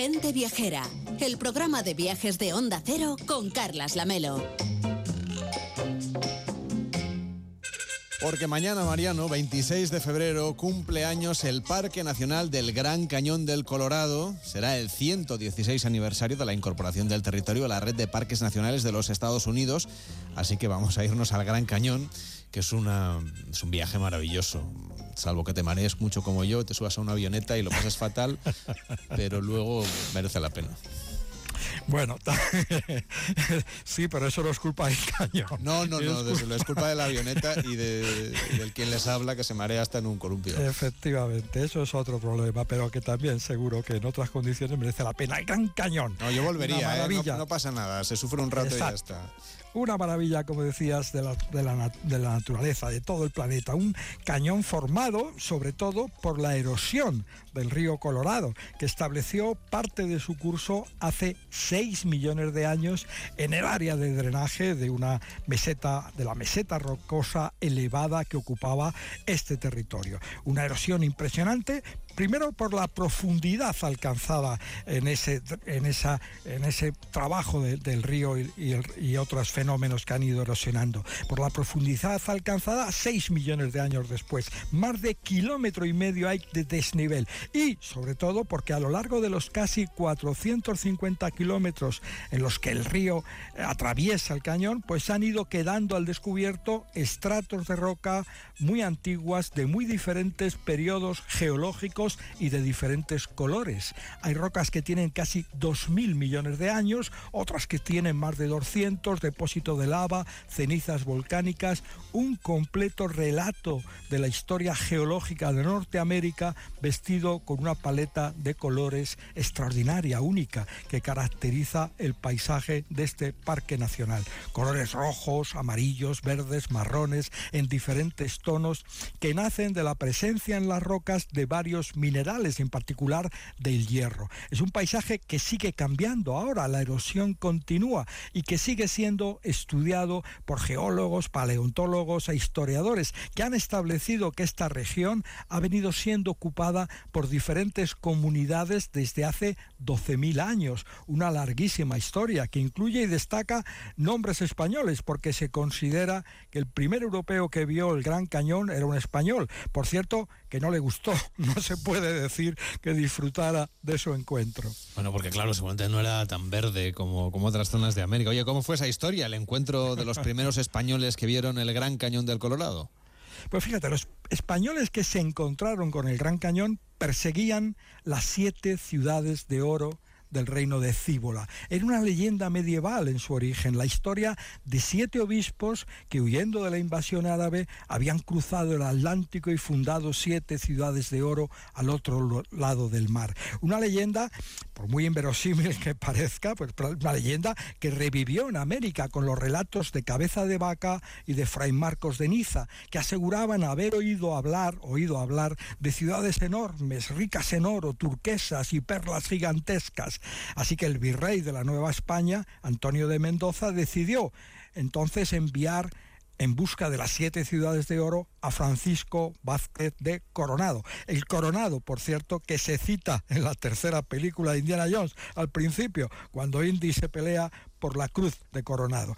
Gente Viajera, el programa de viajes de Onda Cero con Carlas Lamelo. Porque mañana, Mariano, 26 de febrero, cumple años el Parque Nacional del Gran Cañón del Colorado. Será el 116 aniversario de la incorporación del territorio a la red de parques nacionales de los Estados Unidos. Así que vamos a irnos al Gran Cañón, que es, una, es un viaje maravilloso. Salvo que te marees mucho como yo, te subas a una avioneta y lo pases fatal, pero luego merece la pena. Bueno, sí, pero eso no es culpa del cañón. No, no, no, es culpa, es culpa de la avioneta y de, del quien les habla que se marea hasta en un columpio. Efectivamente, eso es otro problema, pero que también seguro que en otras condiciones merece la pena. El gran cañón. No, yo volvería, ¿eh? no, no, pasa nada, se sufre un rato y ya está una maravilla, como decías, de la, de, la, de la, naturaleza, de todo el planeta. Un cañón formado, sobre todo, por la erosión del río Colorado, que estableció parte de su curso hace 6 millones de años en el área de drenaje de una meseta, de la meseta rocosa elevada que ocupaba este territorio. Una erosión impresionante, primero por la profundidad alcanzada en ese, en esa, en ese trabajo del río y, y, otros fenómenos que han ido erosionando, por la profundidad alcanzada 6 millones de años después, más de kilómetro y medio hay de desnivel. Y sobre todo porque a lo largo de los casi 450 kilómetros en los que el río atraviesa el cañón, pues han ido quedando al descubierto estratos de roca muy antiguas de muy diferentes periodos geológicos y de diferentes colores. Hay rocas que tienen casi 2.000 millones de años, otras que tienen más de 200, depósito de lava, cenizas volcánicas, un completo relato de la historia geológica de Norteamérica vestido con una paleta de colores extraordinaria, única, que caracteriza el paisaje de este parque nacional. Colores rojos, amarillos, verdes, marrones, en diferentes tonos, que nacen de la presencia en las rocas de varios minerales, en particular del hierro. Es un paisaje que sigue cambiando ahora, la erosión continúa y que sigue siendo estudiado por geólogos, paleontólogos e historiadores que han establecido que esta región ha venido siendo ocupada por diferentes comunidades desde hace 12.000 años, una larguísima historia que incluye y destaca nombres españoles porque se considera que el primer europeo que vio el Gran Cañón era un español. Por cierto, que no le gustó, no se puede decir que disfrutara de su encuentro. Bueno, porque claro, seguramente no era tan verde como, como otras zonas de América. Oye, ¿cómo fue esa historia, el encuentro de los primeros españoles que vieron el Gran Cañón del Colorado? Pues fíjate, los españoles que se encontraron con el Gran Cañón perseguían las siete ciudades de oro del reino de Cíbola. Era una leyenda medieval en su origen, la historia de siete obispos que huyendo de la invasión árabe habían cruzado el Atlántico y fundado siete ciudades de oro al otro lado del mar. Una leyenda, por muy inverosímil que parezca, pues una leyenda que revivió en América con los relatos de Cabeza de Vaca y de Fray Marcos de Niza, que aseguraban haber oído hablar, oído hablar de ciudades enormes, ricas en oro, turquesas y perlas gigantescas Así que el virrey de la Nueva España, Antonio de Mendoza, decidió entonces enviar en busca de las siete ciudades de oro a Francisco Vázquez de Coronado. El Coronado, por cierto, que se cita en la tercera película de Indiana Jones al principio, cuando Indy se pelea por la cruz de Coronado.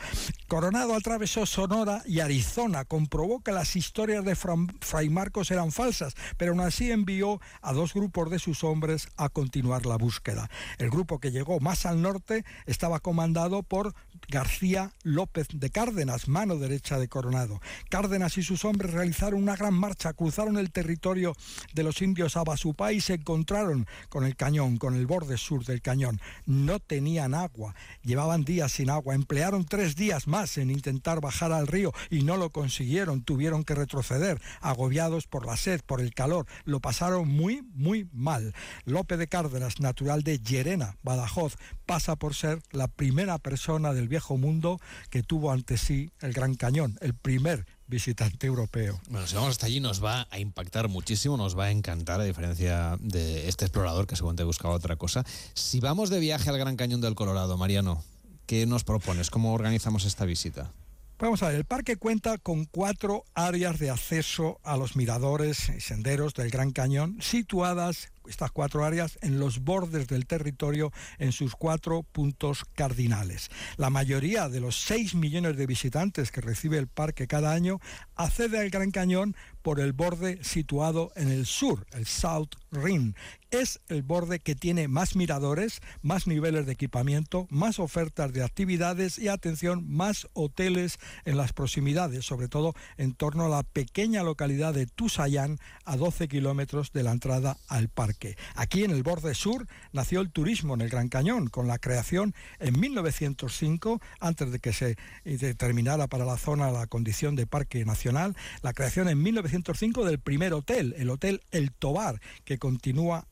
Coronado atravesó Sonora y Arizona, comprobó que las historias de Fray Marcos eran falsas, pero aún así envió a dos grupos de sus hombres a continuar la búsqueda. El grupo que llegó más al norte estaba comandado por García López de Cárdenas, mano derecha de Coronado. Cárdenas y sus hombres realizaron una gran marcha, cruzaron el territorio de los indios Abasupá y se encontraron con el cañón, con el borde sur del cañón. No tenían agua, llevaban días sin agua, emplearon tres días más en intentar bajar al río y no lo consiguieron, tuvieron que retroceder, agobiados por la sed, por el calor, lo pasaron muy, muy mal. López de Cárdenas, natural de Llerena, Badajoz, pasa por ser la primera persona del viejo mundo que tuvo ante sí el Gran Cañón, el primer visitante europeo. Bueno, si vamos hasta allí nos va a impactar muchísimo, nos va a encantar, a diferencia de este explorador que según te buscaba otra cosa. Si vamos de viaje al Gran Cañón del Colorado, Mariano, ¿Qué nos propones? ¿Cómo organizamos esta visita? Vamos a ver, el parque cuenta con cuatro áreas de acceso a los miradores y senderos del Gran Cañón situadas estas cuatro áreas en los bordes del territorio en sus cuatro puntos cardinales. La mayoría de los 6 millones de visitantes que recibe el parque cada año accede al Gran Cañón por el borde situado en el sur, el South Rim. Es el borde que tiene más miradores, más niveles de equipamiento, más ofertas de actividades y atención, más hoteles en las proximidades, sobre todo en torno a la pequeña localidad de Tusayán, a 12 kilómetros de la entrada al parque. Aquí en el borde sur nació el turismo en el Gran Cañón, con la creación en 1905, antes de que se determinara para la zona la condición de parque nacional, la creación en 1905 del primer hotel, el Hotel El Tobar, que continúa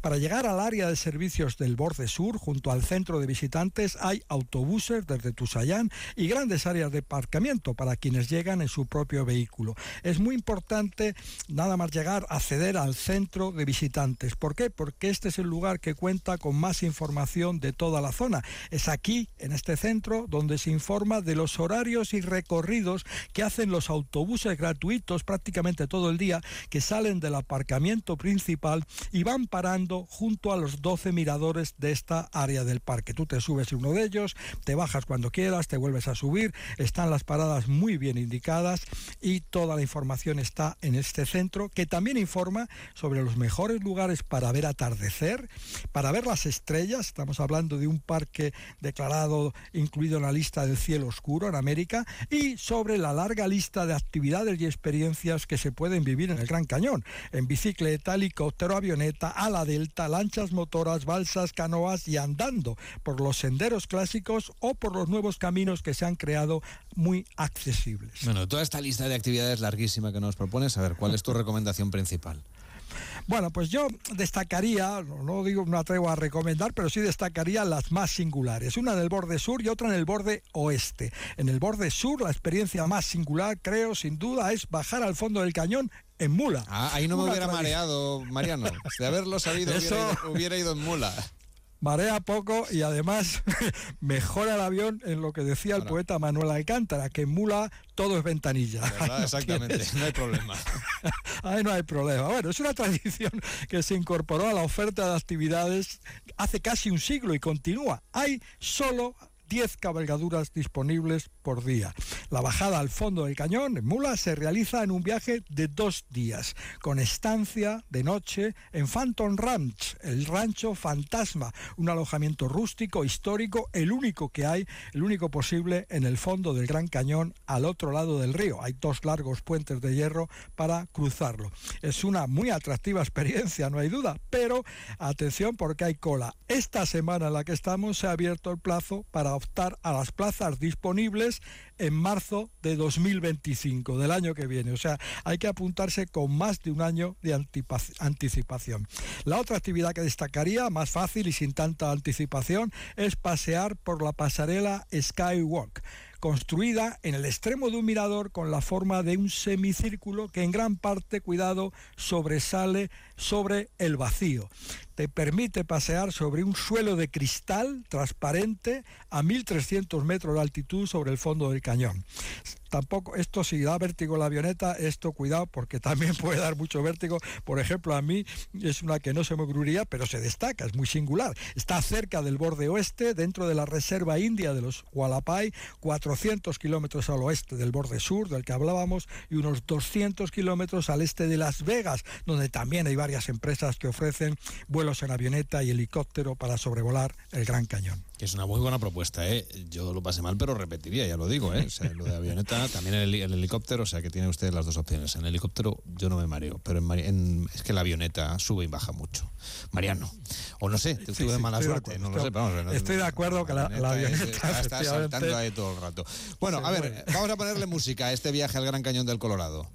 Para llegar al área de servicios del borde sur, junto al centro de visitantes, hay autobuses desde Tusayán y grandes áreas de aparcamiento para quienes llegan en su propio vehículo. Es muy importante nada más llegar a acceder al centro de visitantes. ¿Por qué? Porque este es el lugar que cuenta con más información de toda la zona. Es aquí, en este centro, donde se informa de los horarios y recorridos que hacen los autobuses gratuitos prácticamente todo el día que salen del aparcamiento principal y van parando junto a los 12 miradores de esta área del parque. Tú te subes en uno de ellos, te bajas cuando quieras, te vuelves a subir, están las paradas muy bien indicadas y toda la información está en este centro que también informa sobre los mejores lugares para ver atardecer, para ver las estrellas, estamos hablando de un parque declarado incluido en la lista del cielo oscuro en América y sobre la larga lista de actividades y experiencias que se pueden vivir en el Gran Cañón, en bicicleta, helicóptero, avioneta, ala delta, lanchas motoras, balsas, canoas y andando por los senderos clásicos o por los nuevos caminos que se han creado muy accesibles. Bueno, toda esta lista de actividades larguísima que nos propones, a ver, ¿cuál es tu recomendación principal? Bueno, pues yo destacaría, no digo, no atrevo a recomendar, pero sí destacaría las más singulares. Una en el borde sur y otra en el borde oeste. En el borde sur, la experiencia más singular, creo, sin duda, es bajar al fondo del cañón en mula. Ah, ahí no me hubiera mareado, Mariano. De haberlo sabido, hubiera ido en mula marea poco y además mejora el avión en lo que decía el poeta Manuel Alcántara, que en Mula todo es ventanilla. Exactamente, no hay problema. Ahí no hay problema. Bueno, es una tradición que se incorporó a la oferta de actividades hace casi un siglo y continúa. Hay solo 10 cabalgaduras disponibles por día. La bajada al fondo del cañón, en Mula, se realiza en un viaje de dos días, con estancia de noche en Phantom Ranch, el rancho fantasma, un alojamiento rústico, histórico, el único que hay, el único posible en el fondo del Gran Cañón, al otro lado del río. Hay dos largos puentes de hierro para cruzarlo. Es una muy atractiva experiencia, no hay duda, pero atención porque hay cola. Esta semana en la que estamos se ha abierto el plazo para optar a las plazas disponibles en marzo de 2025, del año que viene. O sea, hay que apuntarse con más de un año de anticipación. La otra actividad que destacaría, más fácil y sin tanta anticipación, es pasear por la pasarela Skywalk construida en el extremo de un mirador con la forma de un semicírculo que en gran parte, cuidado, sobresale sobre el vacío te permite pasear sobre un suelo de cristal transparente a 1.300 metros de altitud sobre el fondo del cañón tampoco, esto si da vértigo la avioneta, esto cuidado porque también puede dar mucho vértigo. Por ejemplo, a mí es una que no se me ocurriría, pero se destaca, es muy singular. Está cerca del borde oeste, dentro de la reserva india de los Hualapay, 400 kilómetros al oeste del borde sur, del que hablábamos, y unos 200 kilómetros al este de Las Vegas, donde también hay varias empresas que ofrecen vuelos en avioneta y helicóptero para sobrevolar el Gran Cañón. Que es una muy buena propuesta, ¿eh? Yo lo pasé mal, pero repetiría, ya lo digo, ¿eh? O sea, lo de avioneta, también el, el, helicóptero, o sea, que tiene usted las dos opciones. En el helicóptero yo no me mareo, pero en, es que la avioneta sube y baja mucho. Mariano, o no sé, tuve mala suerte, no lo sé, vamos, Estoy de acuerdo que la, avioneta está saltando ahí todo el rato. Bueno, a ver, vamos a ponerle música a este viaje al Gran Cañón del Colorado.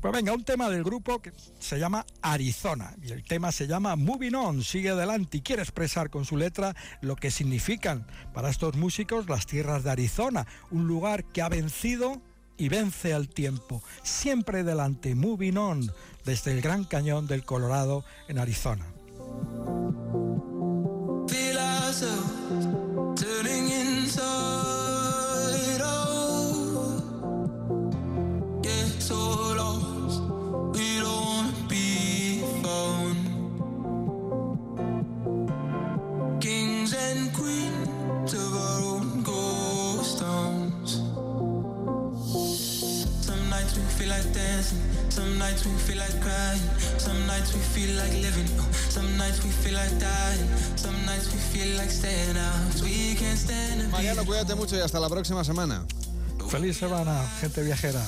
Pues venga, un tema del grupo que se llama Arizona y el tema se llama Moving On, sigue adelante y quiere expresar con su letra lo que significan para estos músicos las tierras de Arizona, un lugar que ha vencido y vence al tiempo, siempre delante, Moving On, desde el Gran Cañón del Colorado en Arizona. Feel like dancing, some nights we feel like crying, some nights we feel like living, some nights we feel like dying, some nights we feel like staying out. We can't stand Mariano, cuídate mucho y hasta la próxima semana. Feliz semana, gente viajera.